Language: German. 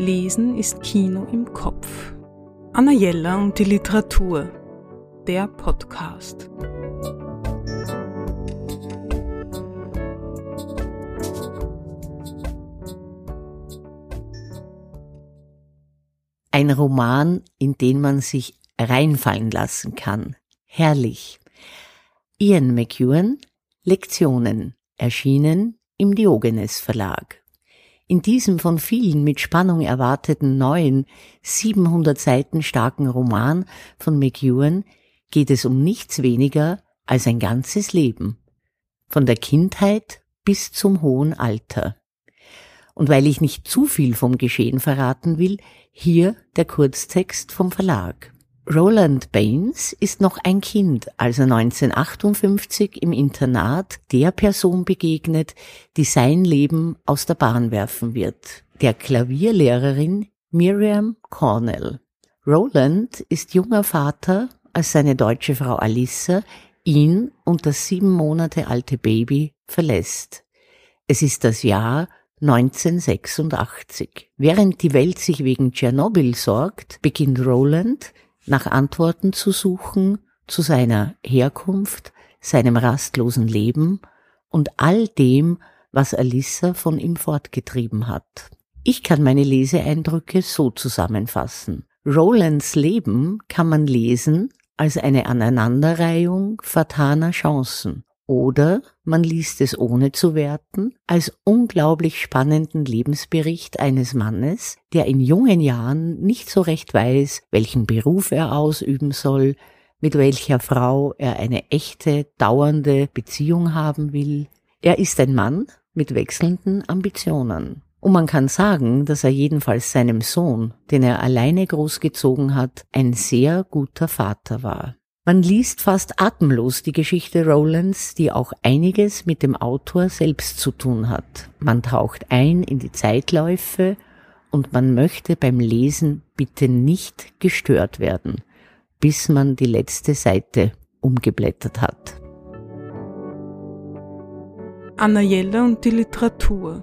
Lesen ist Kino im Kopf. Anna Jella und die Literatur. Der Podcast. Ein Roman, in den man sich reinfallen lassen kann. Herrlich. Ian McEwan, Lektionen, erschienen im Diogenes Verlag. In diesem von vielen mit Spannung erwarteten neuen, 700 Seiten starken Roman von McEwan geht es um nichts weniger als ein ganzes Leben. Von der Kindheit bis zum hohen Alter. Und weil ich nicht zu viel vom Geschehen verraten will, hier der Kurztext vom Verlag. Roland Baines ist noch ein Kind, als er 1958 im Internat der Person begegnet, die sein Leben aus der Bahn werfen wird, der Klavierlehrerin Miriam Cornell. Roland ist junger Vater, als seine deutsche Frau Alissa ihn und das sieben Monate alte Baby verlässt. Es ist das Jahr 1986. Während die Welt sich wegen Tschernobyl sorgt, beginnt Roland nach Antworten zu suchen zu seiner Herkunft, seinem rastlosen Leben und all dem, was Alissa von ihm fortgetrieben hat. Ich kann meine Leseeindrücke so zusammenfassen. Rolands Leben kann man lesen als eine Aneinanderreihung fataler Chancen oder man liest es ohne zu werten als unglaublich spannenden Lebensbericht eines Mannes, der in jungen Jahren nicht so recht weiß, welchen Beruf er ausüben soll, mit welcher Frau er eine echte, dauernde Beziehung haben will. Er ist ein Mann mit wechselnden Ambitionen. Und man kann sagen, dass er jedenfalls seinem Sohn, den er alleine großgezogen hat, ein sehr guter Vater war. Man liest fast atemlos die Geschichte Rowlands, die auch einiges mit dem Autor selbst zu tun hat. Man taucht ein in die Zeitläufe und man möchte beim Lesen bitte nicht gestört werden, bis man die letzte Seite umgeblättert hat. Anna Jella und die Literatur